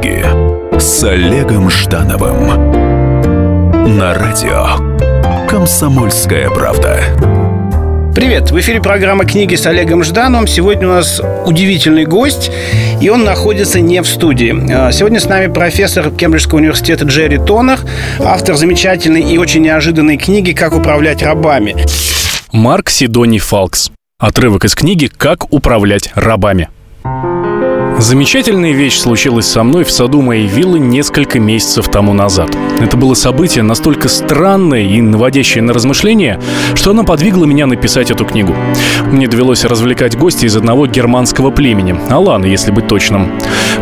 книги с Олегом Ждановым на радио «Комсомольская правда». Привет! В эфире программа «Книги» с Олегом Ждановым. Сегодня у нас удивительный гость, и он находится не в студии. А, сегодня с нами профессор Кембриджского университета Джерри Тонер, автор замечательной и очень неожиданной книги «Как управлять рабами». Марк Сидони Фалкс. Отрывок из книги «Как управлять рабами». Замечательная вещь случилась со мной в саду моей виллы несколько месяцев тому назад. Это было событие настолько странное и наводящее на размышления, что оно подвигло меня написать эту книгу. Мне довелось развлекать гостей из одного германского племени, Алана, если быть точным.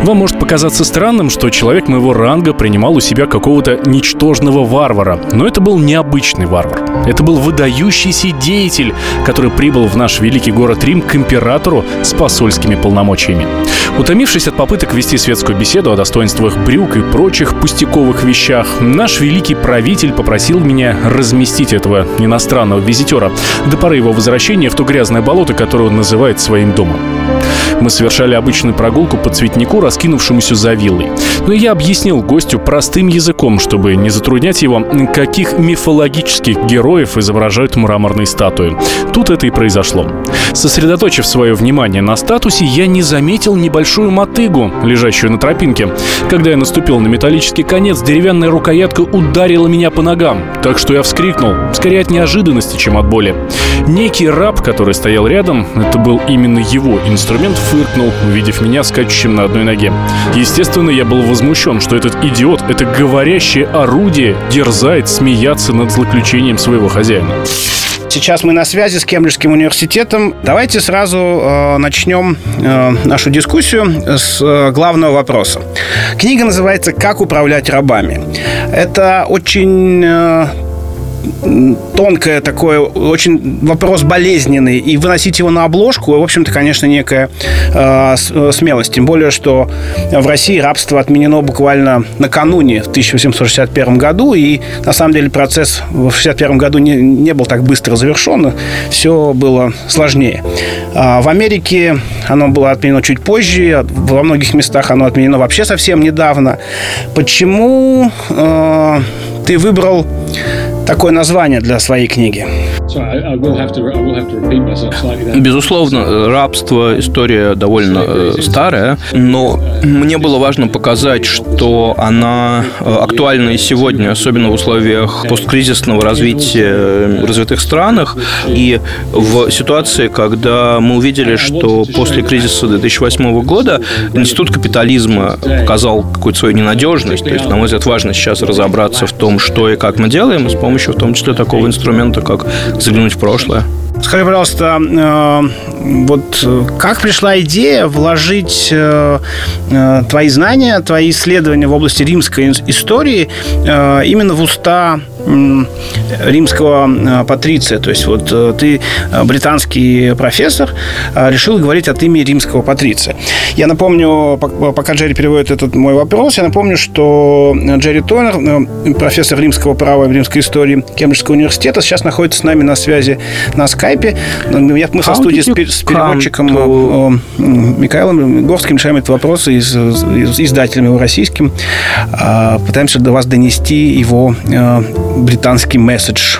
Вам может показаться странным, что человек моего ранга принимал у себя какого-то ничтожного варвара, но это был необычный варвар. Это был выдающийся деятель, который прибыл в наш великий город Рим к императору с посольскими полномочиями. Утомившись от попыток вести светскую беседу о достоинствах брюк и прочих пустяковых вещах, наш великий правитель попросил меня разместить этого иностранного визитера до поры его возвращения в то грязное болото, которое он называет своим домом. Мы совершали обычную прогулку по цветнику, раскинувшемуся за виллой. Но я объяснил гостю простым языком, чтобы не затруднять его, каких мифологических героев изображают мраморные статуи. Тут это и произошло. Сосредоточив свое внимание на статусе, я не заметил небольшую мотыгу, лежащую на тропинке. Когда я наступил на металлический конец, деревянная рукоятка ударила меня по ногам, так что я вскрикнул, скорее от неожиданности, чем от боли. Некий раб, который стоял рядом, это был именно его инструмент, фыркнул, увидев меня скачущим на одной ноге. Естественно, я был возмущен, что этот идиот, это говорящее орудие, дерзает смеяться над злоключением своего хозяина. Сейчас мы на связи с Кембриджским университетом. Давайте сразу э, начнем э, нашу дискуссию с э, главного вопроса. Книга называется «Как управлять рабами». Это очень э, тонкое такое, очень вопрос болезненный, и выносить его на обложку, в общем-то, конечно, некая э, смелость. Тем более, что в России рабство отменено буквально накануне, в 1861 году, и на самом деле процесс в 1861 году не, не был так быстро завершен, все было сложнее. А в Америке оно было отменено чуть позже, во многих местах оно отменено вообще совсем недавно. Почему э, ты выбрал такое название для своей книги? Безусловно, рабство история довольно э, старая, но мне было важно показать, что она э, актуальна и сегодня, особенно в условиях посткризисного развития в развитых странах и в ситуации, когда мы увидели, что после кризиса 2008 года институт капитализма показал какую-то свою ненадежность. То есть, на мой взгляд, важно сейчас разобраться в том, что и как мы делаем с помощью, в том числе, такого инструмента, как заглянуть в прошлое. Скажи, пожалуйста, э, вот как пришла идея вложить э, э, твои знания, твои исследования в области римской истории именно в уста римского патриция? То есть вот ты британский профессор, решил говорить от имени римского патриция. Я напомню, пока Джерри переводит этот мой вопрос, я напомню, что Джерри Тонер, профессор римского права и римской истории Кембриджского университета, сейчас находится с нами на связи на скайпе. Мы со студией с переводчиком to... Э, Михаилом Горским решаем этот вопрос и с издателем его российским. А, пытаемся до вас донести его э, британский месседж.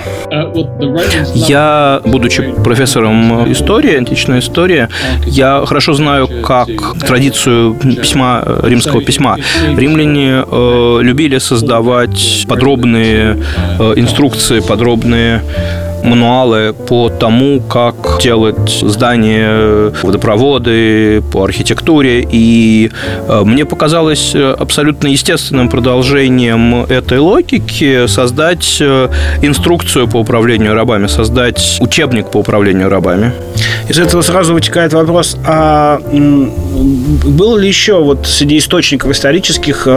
Я, будучи профессором истории, античной истории, я хорошо знаю, как традицию письма, римского письма. Римляне э, любили создавать подробные э, инструкции, подробные мануалы по тому, как делать здания, водопроводы, по архитектуре. И э, мне показалось э, абсолютно естественным продолжением этой логики создать э, инструкцию по управлению рабами, создать учебник по управлению рабами. Из этого сразу вытекает вопрос, а был ли еще вот среди источников исторических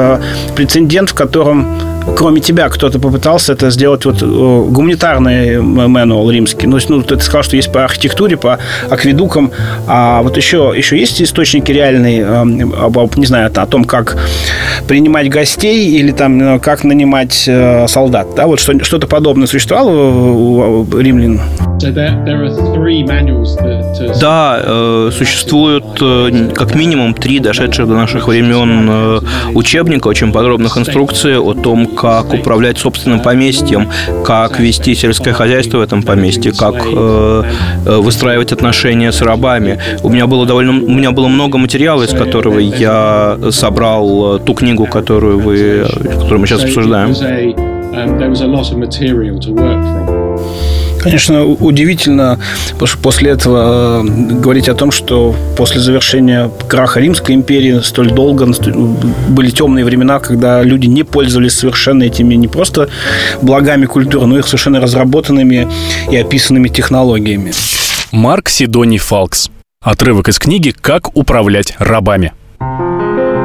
прецедент, в котором кроме тебя кто-то попытался это сделать вот гуманитарный мануал римский. Ну, ну, ты сказал, что есть по архитектуре, по акведукам, а вот еще, еще есть источники реальные, об, не знаю, о том, как принимать гостей или там э, как нанимать э, солдат, да, вот что, что-то подобное существовало у римлян? Да, э, существуют как минимум три дошедших до наших времен э, учебника, очень подробных инструкций о том, как управлять собственным поместьем, как вести сельское хозяйство в этом поместье, как э, выстраивать отношения с рабами. У меня было довольно, у меня было много материала, из которого я собрал ту книгу, которую вы, которую мы сейчас обсуждаем. Конечно, удивительно после этого э, говорить о том, что после завершения краха Римской империи столь долго были темные времена, когда люди не пользовались совершенно этими не просто благами культуры, но и совершенно разработанными и описанными технологиями. Марк Сидоний Фалкс. Отрывок из книги «Как управлять рабами».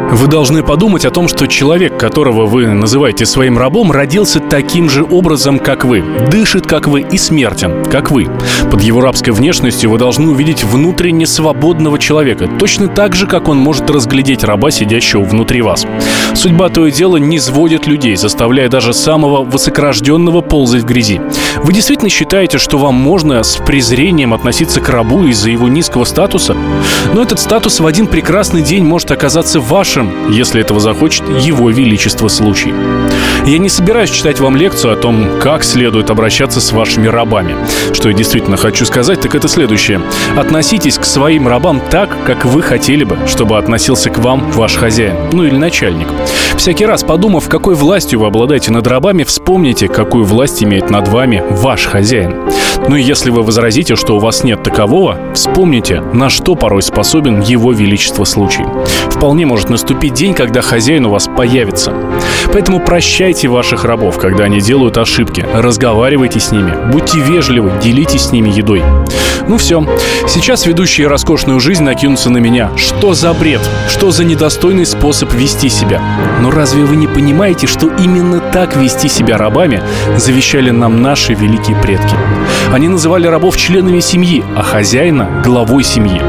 Вы должны подумать о том, что человек, которого вы называете своим рабом, родился таким же образом, как вы, дышит, как вы, и смертен, как вы. Под его рабской внешностью вы должны увидеть внутренне свободного человека, точно так же, как он может разглядеть раба, сидящего внутри вас. Судьба то и дело не сводит людей, заставляя даже самого высокорожденного ползать в грязи. Вы действительно считаете, что вам можно с презрением относиться к рабу из-за его низкого статуса? Но этот статус в один прекрасный день может оказаться вашим вашим, если этого захочет Его Величество случай. Я не собираюсь читать вам лекцию о том, как следует обращаться с вашими рабами. Что я действительно хочу сказать, так это следующее. Относитесь к своим рабам так, как вы хотели бы, чтобы относился к вам ваш хозяин, ну или начальник. Всякий раз подумав, какой властью вы обладаете над рабами, вспомните, какую власть имеет над вами ваш хозяин. Ну и если вы возразите, что у вас нет такового, вспомните, на что порой способен Его Величество случай. Вполне может наступить день, когда хозяин у вас появится. Поэтому прощайте ваших рабов, когда они делают ошибки. Разговаривайте с ними, будьте вежливы, делитесь с ними едой. Ну все. Сейчас ведущие роскошную жизнь накинутся на меня. Что за бред? Что за недостойный способ вести себя? Но разве вы не понимаете, что именно так вести себя рабами завещали нам наши великие предки? Они называли рабов членами семьи, а хозяина – главой семьи.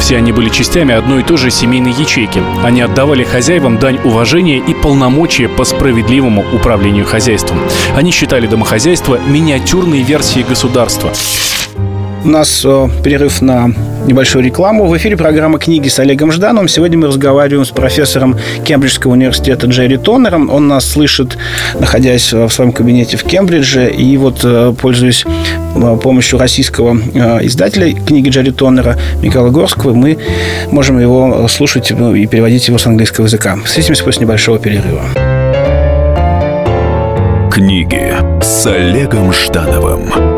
Все они были частями одной и той же семейной ячейки. Они отдавали хозяевам дань уважения и полномочия по справедливому управлению хозяйством. Они считали домохозяйство миниатюрной версией государства. У нас э, перерыв на небольшую рекламу. В эфире программа «Книги» с Олегом Ждановым. Сегодня мы разговариваем с профессором Кембриджского университета Джерри Тоннером. Он нас слышит, находясь в своем кабинете в Кембридже. И вот, э, пользуясь э, помощью российского издателя книги Джерри Тоннера Михаила Горского, мы можем его слушать и переводить его с английского языка. Встретимся после небольшого перерыва. Книги с Олегом Ждановым.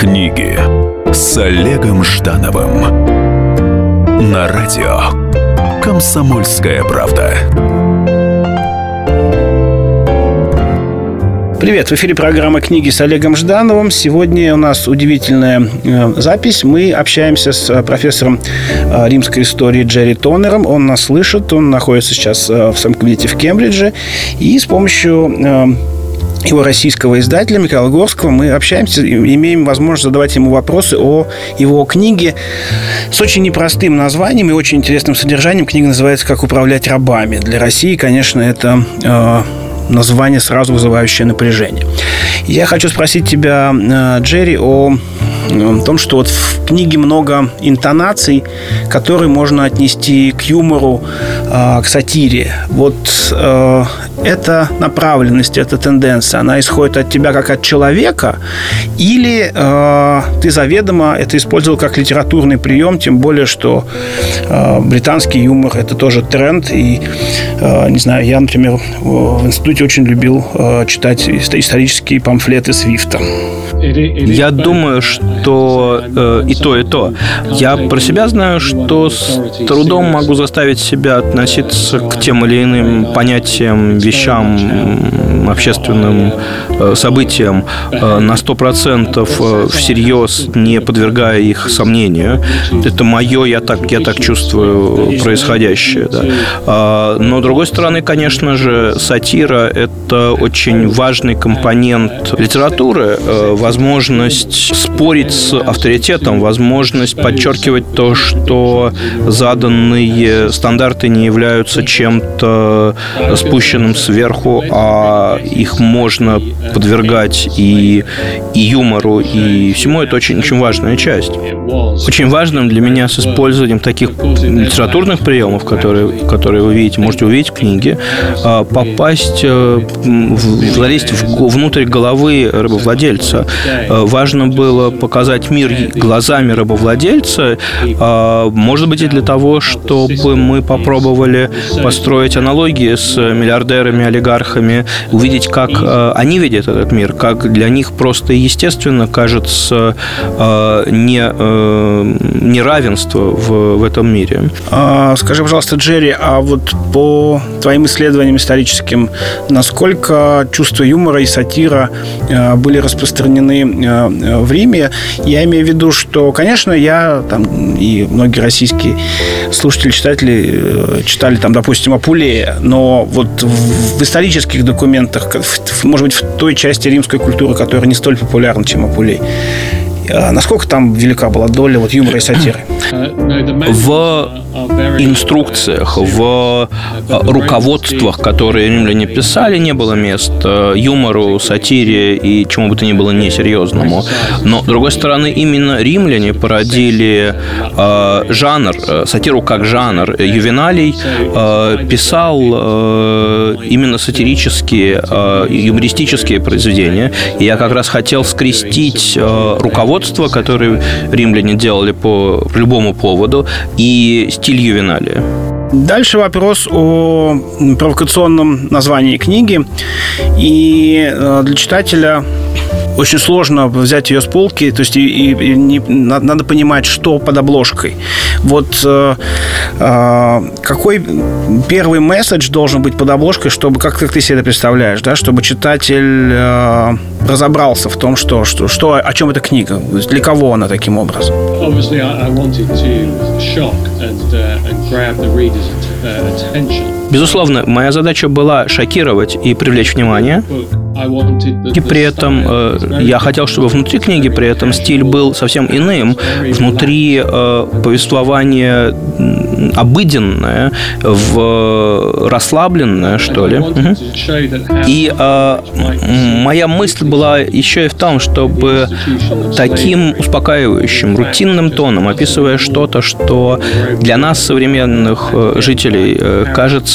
Книги с Олегом Ждановым на радио Комсомольская правда. Привет, в эфире программа «Книги» с Олегом Ждановым. Сегодня у нас удивительная э, запись. Мы общаемся с э, профессором э, римской истории Джерри Тоннером. Он нас слышит, он находится сейчас в своем кабинете в Кембридже. И с помощью его российского издателя Михаила Горского. Мы общаемся, имеем возможность задавать ему вопросы о его книге с очень непростым названием и очень интересным содержанием. Книга называется «Как управлять рабами». Для России, конечно, это э, название сразу вызывающее напряжение. Я хочу спросить тебя, э, Джерри, о о том, что вот в книге много интонаций, которые можно отнести к юмору, а, к сатире. Вот э, эта направленность, эта тенденция, она исходит от тебя как от человека, или э, ты заведомо это использовал как литературный прием, тем более, что э, британский юмор это тоже тренд, и не знаю, я, например, в институте очень любил читать исторические памфлеты Свифта. Я думаю, что э, и то, и то. Я про себя знаю, что с трудом могу заставить себя относиться к тем или иным понятиям вещам, общественным событиям на 100% всерьез, не подвергая их сомнению. Это мое, я так, я так чувствую происходящее. Да. А, но, с другой стороны, конечно же, сатира – это очень важный компонент литературы, возможность спорить с авторитетом, возможность подчеркивать то, что заданные стандарты не являются чем-то спущенным сверху, а их можно подвергать и, и юмору, и всему. Это очень, очень важная часть. Очень важным для меня с использованием таких литературных приемов, которые, которые вы видите, можете увидеть в книге, а, попасть, э, залезть внутрь головы рабовладельца. Э, важно было показать мир глазами рабовладельца, а, может быть, и для того, чтобы мы попробовали построить аналогии с миллиардерами, олигархами, увидеть, как э, они видят этот мир, как для них просто естественно кажется не, неравенство в, в этом мире. А, скажи, пожалуйста, Джерри, а вот по твоим исследованиям историческим, насколько чувство юмора и сатира э, были распространены э, в Риме? Я имею в виду, что, конечно, я там и многие российские слушатели, читатели э, читали там, допустим, Апулея, но вот в исторических документах, может быть, в той части римской культуры, которая не столь популярна, чем Апулей, насколько там велика была доля вот юмора и сатиры? В инструкциях, в э, руководствах, которые римляне писали, не было места юмору, сатире и чему бы то ни было несерьезному. Но, с другой стороны, именно римляне породили э, жанр, э, сатиру как жанр. Ювеналий э, писал э, именно сатирические, э, юмористические произведения. И я как раз хотел скрестить э, руководство, которое римляне делали по любому поводу, и стиль Ювеналия. Дальше вопрос о провокационном названии книги. И э, для читателя очень сложно взять ее с полки, то есть и, и, и не, надо понимать, что под обложкой. Вот э, э, какой первый месседж должен быть под обложкой, чтобы, как, как ты себе это представляешь, да, чтобы читатель э, разобрался в том, что, что, что, о чем эта книга, для кого она таким образом. Obviously, I wanted to shock and, uh, and grab the reader's uh, attention. Безусловно, моя задача была шокировать и привлечь внимание. И при этом э, я хотел, чтобы внутри книги при этом стиль был совсем иным. Внутри э, повествование обыденное, в расслабленное, что ли. И э, моя мысль была еще и в том, чтобы таким успокаивающим, рутинным тоном, описывая что-то, что для нас, современных э, жителей, э,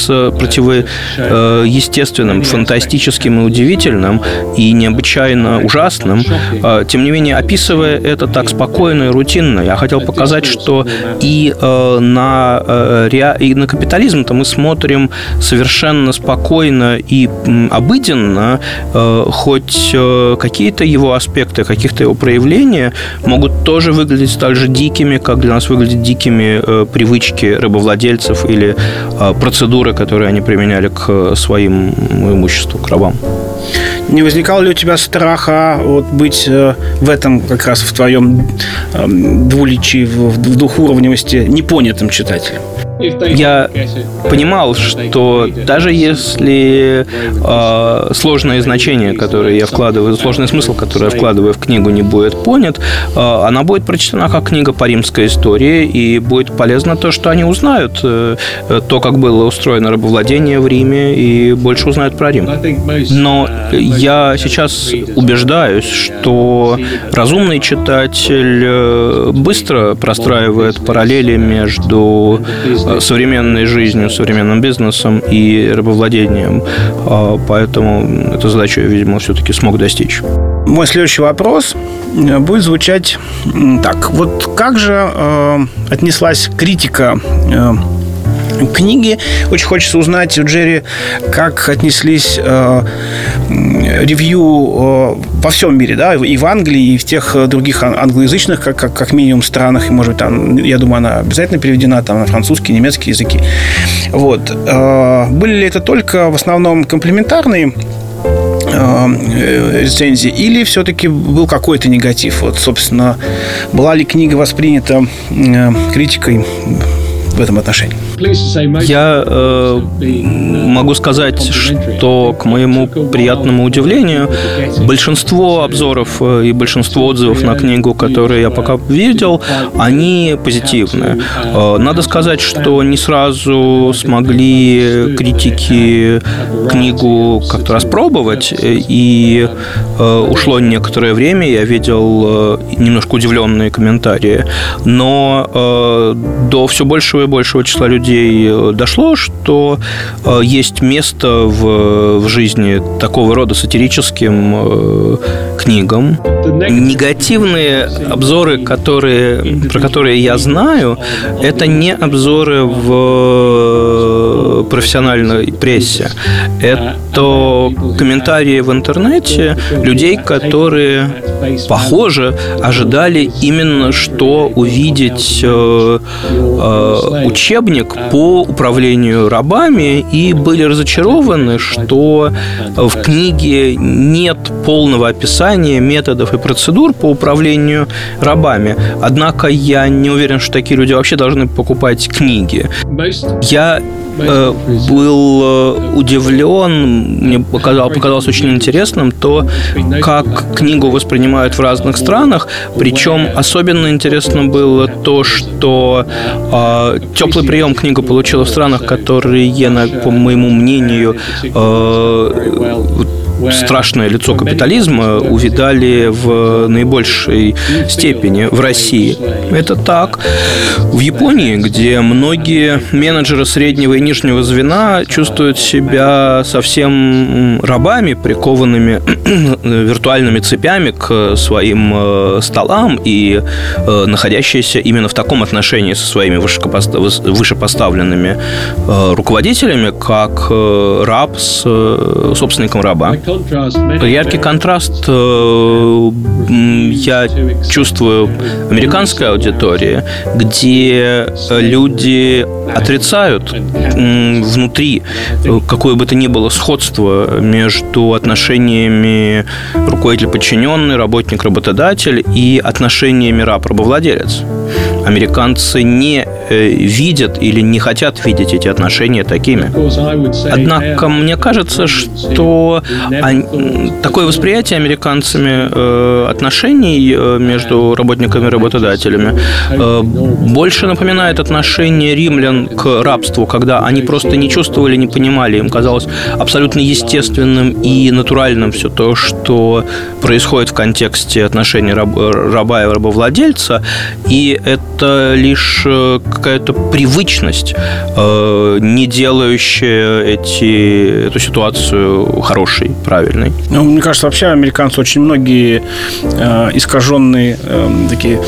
противоестественным, фантастическим и удивительным, и необычайно ужасным, э, тем не менее, описывая это так спокойно и рутинно, я хотел показать, что и на Э, и на капитализм-то мы смотрим совершенно спокойно и обыденно, э, хоть э, какие-то его аспекты, каких-то его проявления могут тоже выглядеть так же дикими, как для нас выглядят дикими привычки рабовладельцев или процедуры, которые они применяли к своим имуществу, к рабам. Не возникало ли у тебя страха вот быть в этом как раз в твоем двуличии, в двухуровневости непонятым читателем? Я понимал, что даже если э, сложное значение, которое я вкладываю, сложный смысл, который я вкладываю в книгу, не будет понят, э, она будет прочтена как книга по римской истории, и будет полезно то, что они узнают, э, то, как было устроено рабовладение в Риме, и больше узнают про Рим. Но я сейчас убеждаюсь, что разумный читатель э, быстро простраивает параллели между современной жизнью, современным бизнесом и рабовладением. А, поэтому эту задачу я, видимо, все-таки смог достичь. Мой следующий вопрос э, будет звучать так. Вот как же э, отнеслась критика э, книги. Очень хочется узнать у Джерри, как отнеслись э, ревью э, во всем мире, да, и в Англии, и в тех других англоязычных, как, как, как минимум, странах, и, может быть, там, я думаю, она обязательно переведена там на французский, немецкий языки. Вот. Э, были ли это только в основном комплементарные э, рецензии, или все-таки был какой-то негатив? Вот, собственно, была ли книга воспринята э, критикой в этом отношении? Я э, могу сказать, что, к моему приятному удивлению, большинство обзоров э, и большинство отзывов на книгу, которые я пока видел, они позитивные. Э, надо сказать, что не сразу смогли критики книгу как-то распробовать, и э, ушло некоторое время, я видел немножко удивленные комментарии, но до все большего и большего числа людей людей э, дошло, что э, есть место в, в жизни такого рода сатирическим э, книгам. Негативные обзоры, которые, про которые я знаю, это не обзоры в профессиональной прессе. Это комментарии в интернете людей, которые, похоже, ожидали именно что увидеть учебник по управлению рабами и были разочарованы, что в книге нет полного описания методов и процедур по управлению рабами. Однако я не уверен, что такие люди вообще должны покупать книги. Я был э, удивлен, мне показалось, показалось очень интересным то, как книгу воспринимают в разных странах. Причем особенно интересно было то, что э, теплый прием книга получила в странах, которые, по моему мнению, э, страшное лицо капитализма увидали в наибольшей степени в России. Это так. В Японии, где многие менеджеры среднего и нижнего звена чувствуют себя совсем рабами, прикованными виртуальными цепями к своим э, столам и э, находящиеся именно в таком отношении со своими вышепоставленными э, руководителями, как раб с собственником раба. Яркий контраст э, я чувствую американской аудитории, где люди отрицают внутри какое бы то ни было сходство между отношениями руководитель-подчиненный, работник-работодатель и отношениями раб-рабовладелец американцы не э, видят или не хотят видеть эти отношения такими. Однако мне кажется, что такое восприятие американцами э, отношений э, между работниками и работодателями больше напоминает отношение римлян к рабству, когда они просто не чувствовали, не понимали, им казалось абсолютно естественным и натуральным все то, что происходит в контексте отношений раба и рабовладельца, и это лишь э, какая-то привычность, э, не делающая эти, эту ситуацию хорошей, правильной. Ну, мне кажется, вообще американцы очень многие э, искаженные э, такие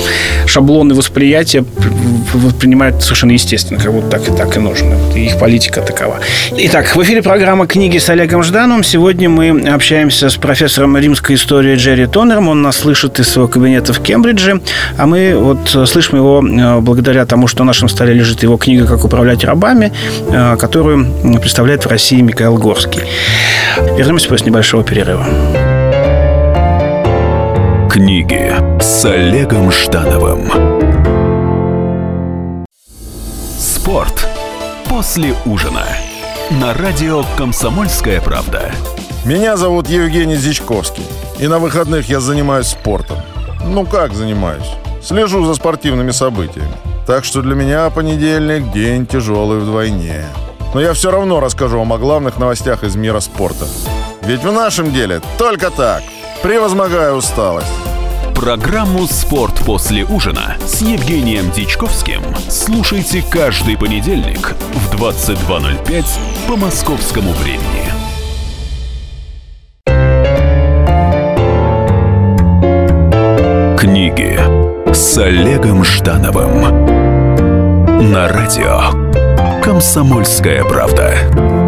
шаблоны восприятия воспринимают совершенно естественно, как будто так и так и нужно. Их политика такова. Итак, в эфире программа «Книги с Олегом Ждановым». Сегодня мы общаемся с профессором римской истории Джерри Тонером. Он нас слышит из своего кабинета в Кембридже, а мы вот слышим его Э, благодаря тому, что на нашем столе лежит его книга «Как управлять рабами», э, которую представляет в России Михаил Горский. Вернемся после небольшого перерыва. Книги с Олегом Ждановым. Спорт после ужина. На радио «Комсомольская правда». Меня зовут Евгений Зичковский. И на выходных я занимаюсь спортом. Ну как занимаюсь? Слежу за спортивными событиями. Так что для меня понедельник – день тяжелый вдвойне. Но я все равно расскажу вам о главных новостях из мира спорта. Ведь в нашем деле только так. Превозмогая усталость. Программу «Спорт после ужина» с Евгением Дичковским слушайте каждый понедельник в 22.05 по московскому времени. С Олегом Ждановым на радио «Комсомольская правда».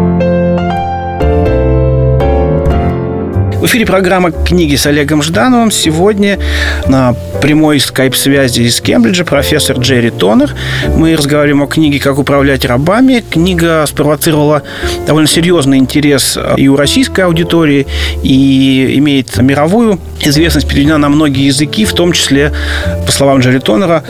В эфире программа «Книги с Олегом Ждановым». Сегодня на прямой скайп-связи из Кембриджа профессор Джерри Тонер. Мы разговариваем о книге «Как управлять рабами». Книга спровоцировала довольно серьезный интерес и у российской аудитории, и имеет мировую известность, переведена на многие языки, в том числе, по словам Джерри Тонера,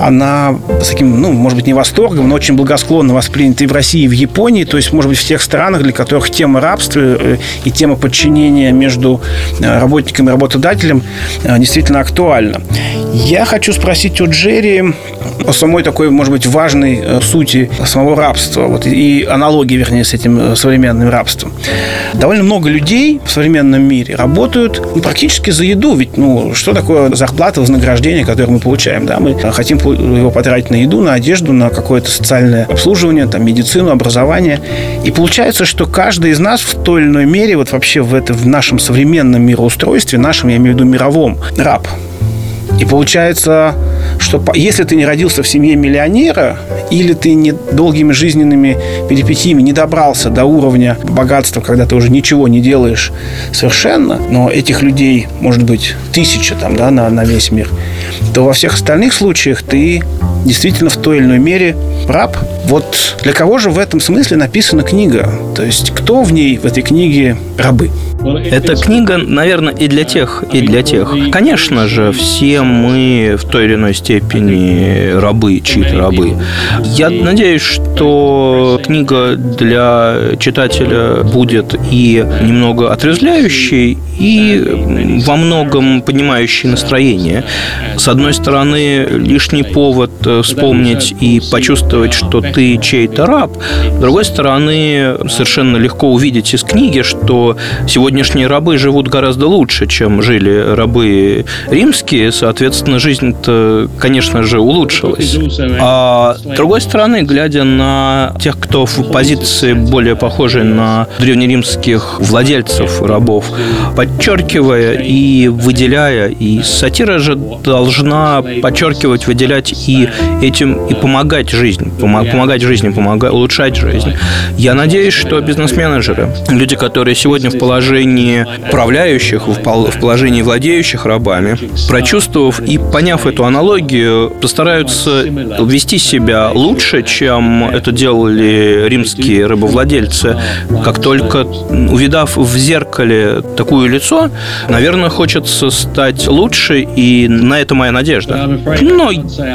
она с таким, ну, может быть, не восторгом, но очень благосклонно воспринята и в России, и в Японии, то есть, может быть, в тех странах, для которых тема рабства э, и тема подчинения между э, работником и работодателем э, действительно актуальна. Я хочу спросить у Джерри о самой такой, может быть, важной сути самого рабства вот, и аналогии, вернее, с этим современным рабством. Довольно много людей в современном мире работают ну, практически за еду, ведь ну, что такое зарплата, вознаграждение, которое мы получаем? Да? Мы хотим его потратить на еду, на одежду, на какое-то социальное обслуживание, там, медицину, образование. И получается, что каждый из нас в той или иной мере, вот вообще в, это, в нашем современном мироустройстве, нашем, я имею в виду мировом, раб. И получается, что если ты не родился в семье миллионера, или ты не долгими жизненными перипетиями не добрался до уровня богатства, когда ты уже ничего не делаешь совершенно, но этих людей может быть тысяча там, да, на, на весь мир, то во всех остальных случаях ты действительно в той или иной мере раб. Вот для кого же в этом смысле написана книга? То есть кто в ней, в этой книге рабы? Эта книга, наверное, и для тех, и для тех. Конечно же, все мы в той или иной степени рабы, чьи-то рабы. Я надеюсь, что книга для читателя будет и немного отрезвляющей, и во многом поднимающей настроение. С одной стороны, лишний повод вспомнить и почувствовать, что ты чей-то раб. С другой стороны, совершенно легко увидеть из книги, что сегодняшние рабы живут гораздо лучше, чем жили рабы римские. Соответственно, жизнь-то, конечно же, улучшилась. А с другой стороны, глядя на тех, кто в позиции более похожей на древнеримских владельцев рабов, подчеркивая и выделяя, и сатира же должна подчеркивать, выделять и этим и помогать жизни, помогать жизни, помогать, улучшать жизнь. Я надеюсь, что бизнес-менеджеры, люди, которые сегодня в положении управляющих, в положении владеющих рабами, прочувствовав и поняв эту аналогию, постараются вести себя лучше, чем это делали римские рабовладельцы. Как только увидав в зеркале такое лицо, наверное, хочется стать лучше, и на это моя надежда. Но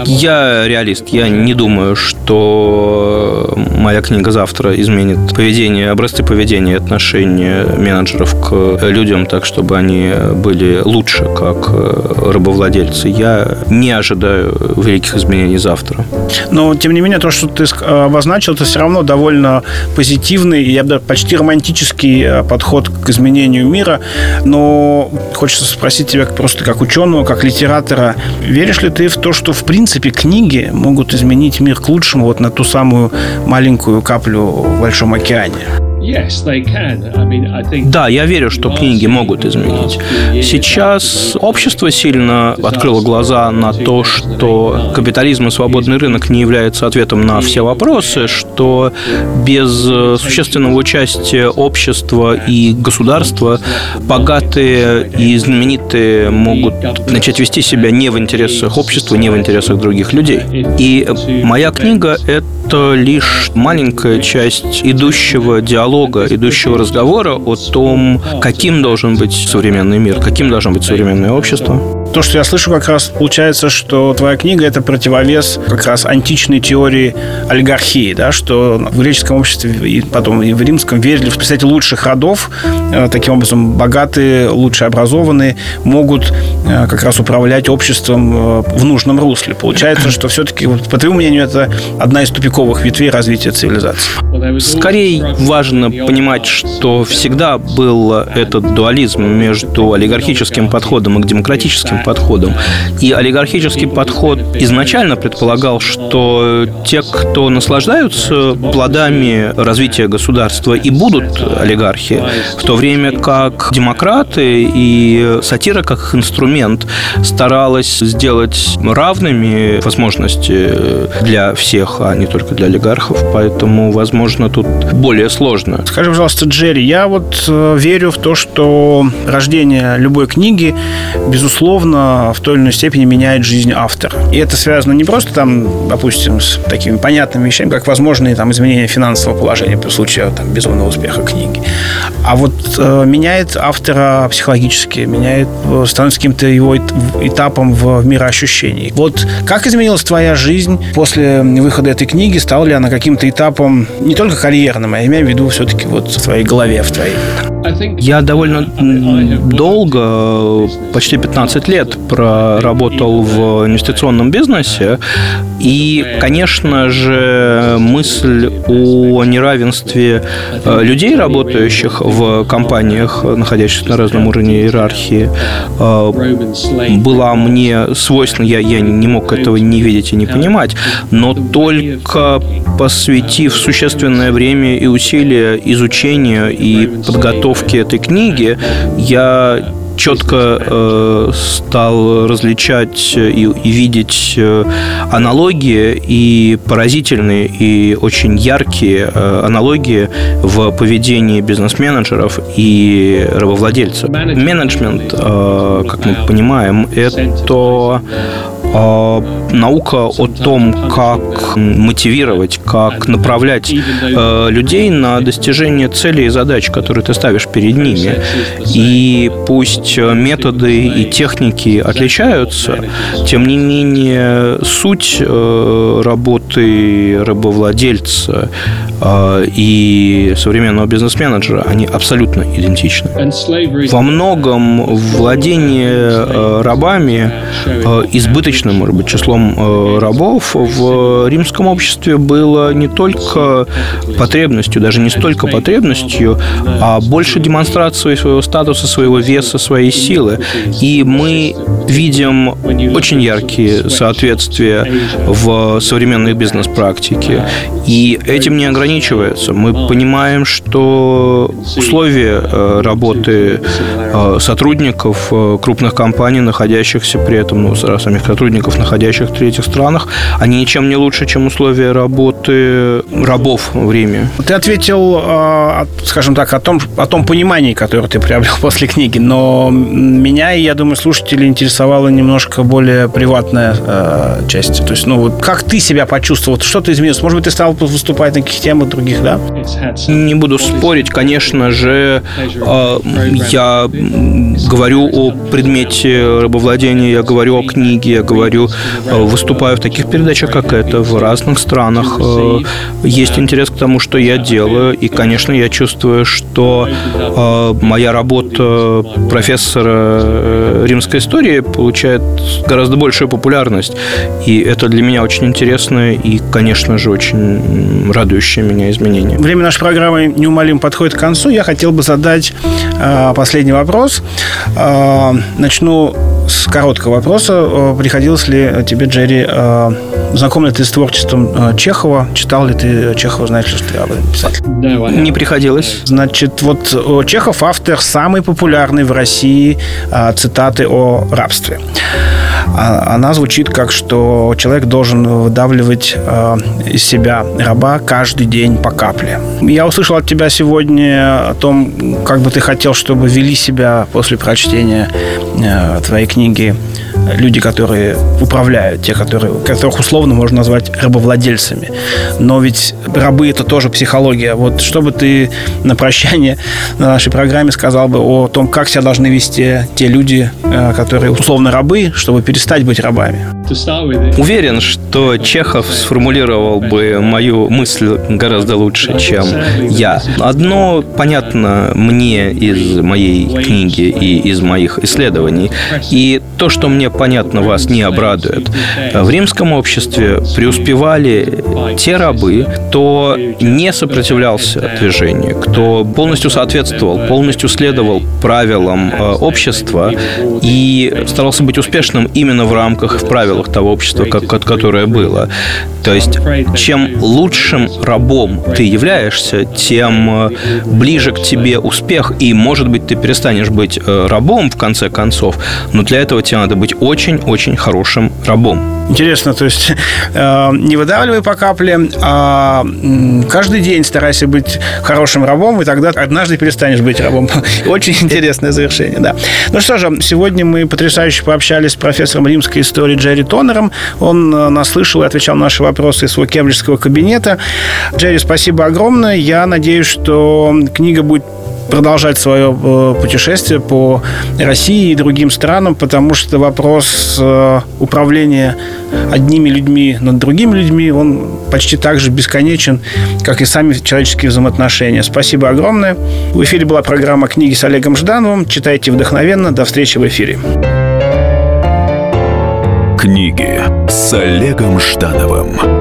я реалист. Я не думаю, что моя книга завтра изменит поведение, образцы поведения и отношения менеджеров к людям так, чтобы они были лучше, как рабовладельцы. Я не ожидаю великих изменений завтра. Но, тем не менее, то, что ты обозначил, это все равно довольно позитивный, я бы даже почти романтический э, подход к изменению мира. Но хочется спросить тебя просто как ученого, как литератора, веришь ли ты в то, что, в принципе, книги могут изменить мир к лучшему вот на ту самую маленькую каплю в большом океане? Да, я верю, что книги могут изменить. Сейчас общество сильно открыло глаза на то, что капитализм и свободный рынок не являются ответом на все вопросы, что без существенного участия общества и государства богатые и знаменитые могут начать вести себя не в интересах общества, не в интересах других людей. И моя книга – это лишь маленькая часть идущего диалога диалога, идущего разговора о том, каким должен быть современный мир, каким должно быть современное общество. То, что я слышу, как раз получается, что твоя книга – это противовес как раз античной теории олигархии, да, что в греческом обществе и потом и в римском верили в представители лучших родов, э, таким образом богатые, лучше образованные могут э, как раз управлять обществом э, в нужном русле. Получается, что все-таки, по твоему мнению, это одна из тупиковых ветвей развития цивилизации. Скорее важно понимать, что всегда был этот дуализм между олигархическим подходом и демократическим подходом. И олигархический подход изначально предполагал, что те, кто наслаждаются плодами развития государства и будут олигархи, в то время как демократы и сатира как инструмент старалась сделать равными возможности для всех, а не только для олигархов, поэтому, возможно, тут более сложно. Скажи, пожалуйста, Джерри, я вот э, верю в то, что рождение любой книги, безусловно, в той или иной степени меняет жизнь автора. И это связано не просто там, допустим, с такими понятными вещами, как возможные там изменения финансового положения при случае там, безумного успеха книги, а вот э, меняет автора психологически, меняет, э, становится каким-то его этапом в мироощущении. Вот как изменилась твоя жизнь после выхода этой книги? Стала ли она каким-то этапом не только карьерным, а я имею в виду все-таки вот в твоей голове, в твоей? Я довольно долго, почти 15 лет проработал в инвестиционном бизнесе. И, конечно же, мысль о неравенстве э, людей, работающих в компаниях, находящихся на разном уровне иерархии, э, была мне свойственна. Я, я не мог этого не видеть и не понимать. Но только посвятив существенное время и усилия изучению и подготовке этой книги, я четко э, стал различать и, и видеть э, аналогии и поразительные и очень яркие э, аналогии в поведении бизнес-менеджеров и рабовладельцев. Менеджмент, э, как мы понимаем, это наука о том, как мотивировать, как направлять э, людей на достижение целей и задач, которые ты ставишь перед ними. И пусть методы и техники отличаются, тем не менее суть э, работы рабовладельца э, и современного бизнес-менеджера, они абсолютно идентичны. Во многом владение рабами избыточно приличным, может быть, числом э, рабов в римском обществе было не только потребностью, даже не столько потребностью, а больше демонстрацией своего статуса, своего веса, своей силы. И мы видим очень яркие соответствия в современной бизнес-практике. И этим не ограничивается. Мы понимаем, что условия э, работы э, сотрудников крупных компаний, находящихся при этом, ну, самих сотрудников, сотрудников, находящих в третьих странах, они ничем не лучше, чем условия работы рабов в Риме. Ты ответил, а, скажем так, о том, о том понимании, которое ты приобрел после книги, но меня, и я думаю, слушателей интересовала немножко более приватная э, часть. То есть, ну, вот как ты себя почувствовал, что ты изменился? Может быть, ты стал выступать на каких темах других, да? Не буду спорить, конечно же, э, я говорю о предмете рабовладения, я говорю о книге, я говорю, э, выступаю в таких передачах, как это, в разных странах. Э, есть интерес к тому, что я делаю, и, конечно, я чувствую, что э, моя работа профессора римской истории получает гораздо большую популярность, и это для меня очень интересно и, конечно же, очень радующее меня изменение. Время нашей программы неумолимо подходит к концу. Я хотел бы задать последний вопрос. начну с короткого вопроса. Приходилось ли тебе, Джерри, э, знаком ли ты с творчеством э, Чехова? Читал ли ты Чехова? Знаешь ли, что ты об этом писатель? Не приходилось. Значит, вот Чехов автор самый популярный в России э, цитаты о рабстве. А, она звучит как, что человек должен выдавливать из себя раба каждый день по капле. Я услышал от тебя сегодня о том, как бы ты хотел, чтобы вели себя после прочтения твоей книги люди, которые управляют, те, которые, которых условно можно назвать рабовладельцами. Но ведь рабы это тоже психология. Вот что бы ты на прощание на нашей программе сказал бы о том, как себя должны вести те люди, э, которые условно рабы, чтобы перестать быть рабами? Уверен, что Чехов сформулировал бы мою мысль гораздо лучше, чем я. Одно понятно мне из моей книги и из моих исследований. И то, что мне понятно, вас не обрадует. В римском обществе преуспевали те рабы, кто не сопротивлялся движению, кто полностью соответствовал, полностью следовал правилам э, общества и старался быть успешным именно в рамках, в правилах того общества, как, которое было. То есть, чем лучшим рабом ты являешься, тем э, ближе к тебе успех, и, может быть, ты перестанешь быть э, рабом в конце концов, но для этого тебе надо быть очень-очень хорошим рабом. Интересно, то есть э, не выдавливай по капле, а каждый день старайся быть хорошим рабом, и тогда однажды перестанешь быть рабом. Очень интересное завершение, да. Ну что же, сегодня мы потрясающе пообщались с профессором римской истории Джерри Тонером. Он э, нас слышал и отвечал на наши вопросы из своего кембриджского кабинета. Джерри, спасибо огромное. Я надеюсь, что книга будет продолжать свое э, путешествие по России и другим странам, потому что вопрос э, управления одними людьми над другими людьми, он почти так же бесконечен, как и сами человеческие взаимоотношения. Спасибо огромное. В эфире была программа «Книги с Олегом Ждановым». Читайте вдохновенно. До встречи в эфире. Книги с Олегом Ждановым.